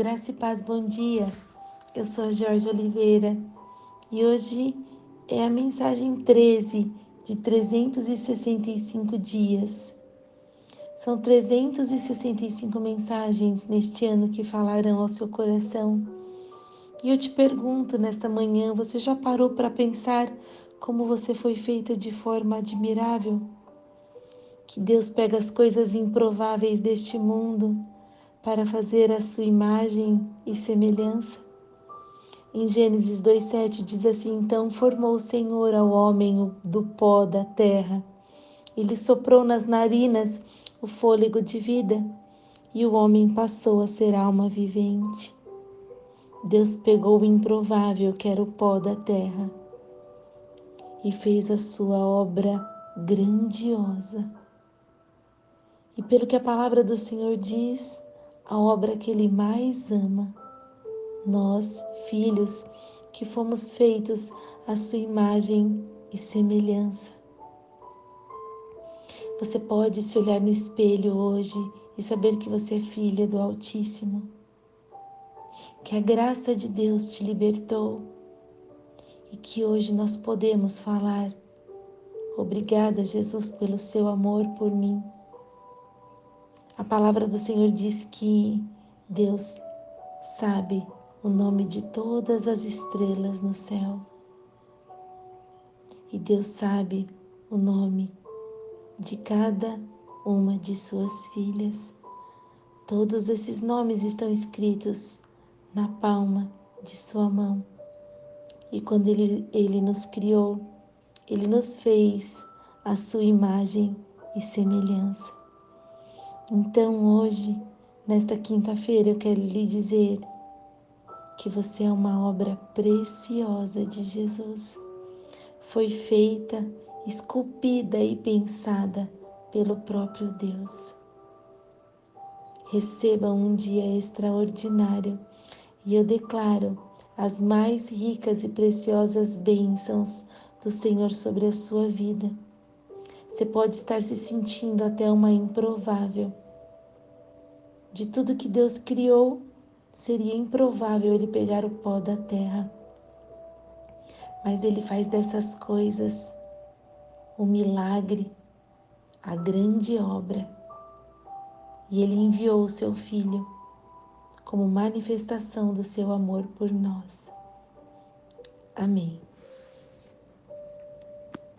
Graça e paz, bom dia. Eu sou a Jorge Oliveira e hoje é a mensagem 13 de 365 dias. São 365 mensagens neste ano que falarão ao seu coração. E eu te pergunto nesta manhã: você já parou para pensar como você foi feita de forma admirável? Que Deus pega as coisas improváveis deste mundo para fazer a sua imagem e semelhança. Em Gênesis 2:7 diz assim: Então formou o Senhor ao homem do pó da terra. Ele soprou nas narinas o fôlego de vida, e o homem passou a ser alma vivente. Deus pegou o improvável, que era o pó da terra, e fez a sua obra grandiosa. E pelo que a palavra do Senhor diz, a obra que Ele mais ama. Nós, filhos, que fomos feitos à Sua imagem e semelhança. Você pode se olhar no espelho hoje e saber que você é filha do Altíssimo, que a graça de Deus te libertou e que hoje nós podemos falar: Obrigada, Jesus, pelo seu amor por mim. A palavra do Senhor diz que Deus sabe o nome de todas as estrelas no céu. E Deus sabe o nome de cada uma de suas filhas. Todos esses nomes estão escritos na palma de sua mão. E quando ele, ele nos criou, ele nos fez a sua imagem e semelhança. Então, hoje, nesta quinta-feira, eu quero lhe dizer que você é uma obra preciosa de Jesus. Foi feita, esculpida e pensada pelo próprio Deus. Receba um dia extraordinário e eu declaro as mais ricas e preciosas bênçãos do Senhor sobre a sua vida. Você pode estar se sentindo até uma improvável. De tudo que Deus criou, seria improvável ele pegar o pó da terra. Mas ele faz dessas coisas o milagre, a grande obra. E ele enviou o seu filho como manifestação do seu amor por nós. Amém.